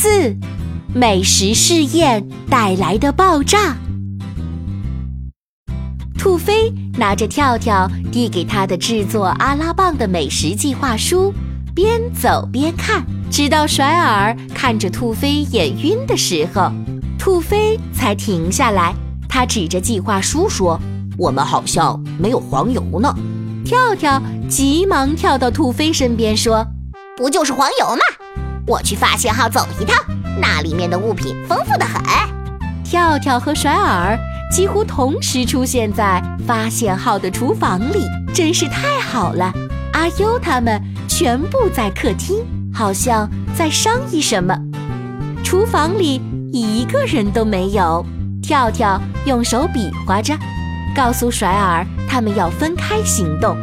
四，美食试验带来的爆炸。兔飞拿着跳跳递给他的制作阿拉棒的美食计划书，边走边看，直到甩耳看着兔飞眼晕的时候，兔飞才停下来。他指着计划书说：“我们好像没有黄油呢。”跳跳急忙跳到兔飞身边说：“不就是黄油吗？我去发现号走一趟，那里面的物品丰富的很。”跳跳和甩耳几乎同时出现在发现号的厨房里，真是太好了。阿优他们全部在客厅，好像在商议什么。厨房里一个人都没有。跳跳用手比划着，告诉甩耳他们要分开行动。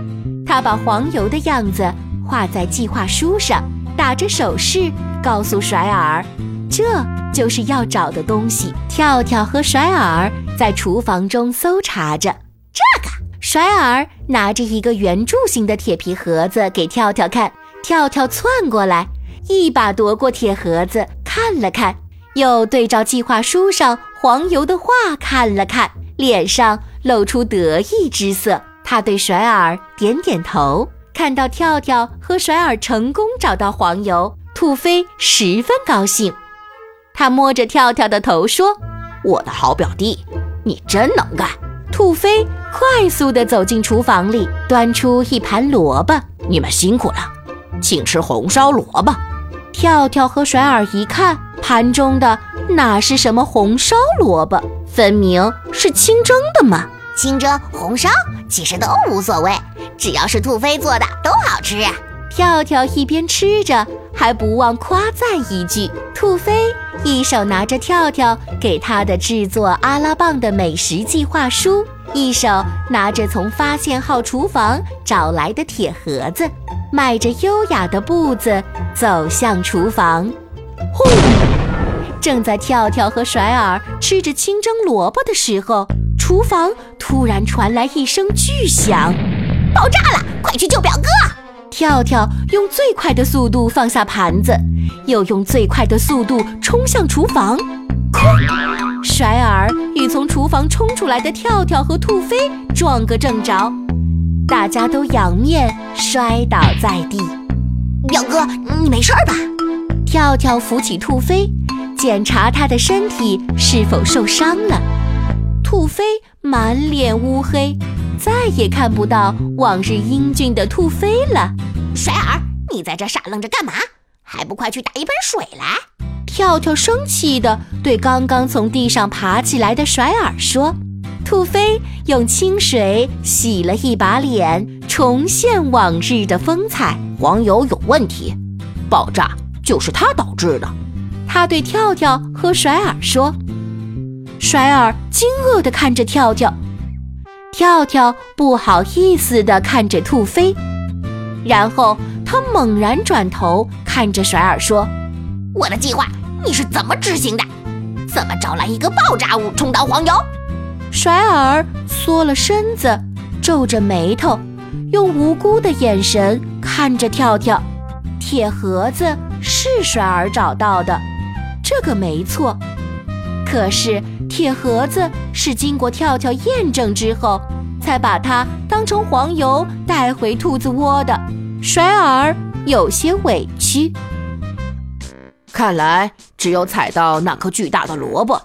他把黄油的样子画在计划书上，打着手势告诉甩耳，这就是要找的东西。跳跳和甩耳在厨房中搜查着。这个，甩耳拿着一个圆柱形的铁皮盒子给跳跳看。跳跳窜过来，一把夺过铁盒子，看了看。又对照计划书上黄油的画看了看，脸上露出得意之色。他对甩耳点点头。看到跳跳和甩耳成功找到黄油，兔飞十分高兴。他摸着跳跳的头说：“我的好表弟，你真能干。”兔飞快速地走进厨房里，端出一盘萝卜：“你们辛苦了，请吃红烧萝卜。”跳跳和甩耳一看。盘中的哪是什么红烧萝卜，分明是清蒸的嘛！清蒸、红烧其实都无所谓，只要是兔飞做的都好吃。跳跳一边吃着，还不忘夸赞一句。兔飞一手拿着跳跳给他的制作阿拉棒的美食计划书，一手拿着从发现号厨房找来的铁盒子，迈着优雅的步子走向厨房。轰！正在跳跳和甩耳吃着清蒸萝卜的时候，厨房突然传来一声巨响，爆炸了！快去救表哥！跳跳用最快的速度放下盘子，又用最快的速度冲向厨房。哐！甩耳与从厨房冲出来的跳跳和兔飞撞个正着，大家都仰面摔倒在地。表哥，你没事吧？跳跳扶起兔飞，检查他的身体是否受伤了。兔飞满脸乌黑，再也看不到往日英俊的兔飞了。甩耳，你在这傻愣着干嘛？还不快去打一盆水来！跳跳生气地对刚刚从地上爬起来的甩耳说。兔飞用清水洗了一把脸，重现往日的风采。黄油有问题，爆炸。就是它导致的，他对跳跳和甩耳说。甩耳惊愕地看着跳跳，跳跳不好意思地看着兔飞，然后他猛然转头看着甩耳说：“我的计划你是怎么执行的？怎么找来一个爆炸物充当黄油？”甩耳缩了身子，皱着眉头，用无辜的眼神看着跳跳。铁盒子是甩耳找到的，这个没错。可是铁盒子是经过跳跳验证之后，才把它当成黄油带回兔子窝的。甩耳有些委屈。看来只有踩到那颗巨大的萝卜，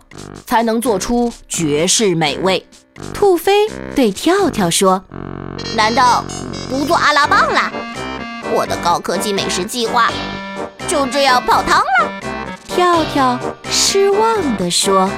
才能做出绝世美味。兔飞对跳跳说：“难道不做阿拉棒了？”我的高科技美食计划就这样泡汤了。跳跳失望地说。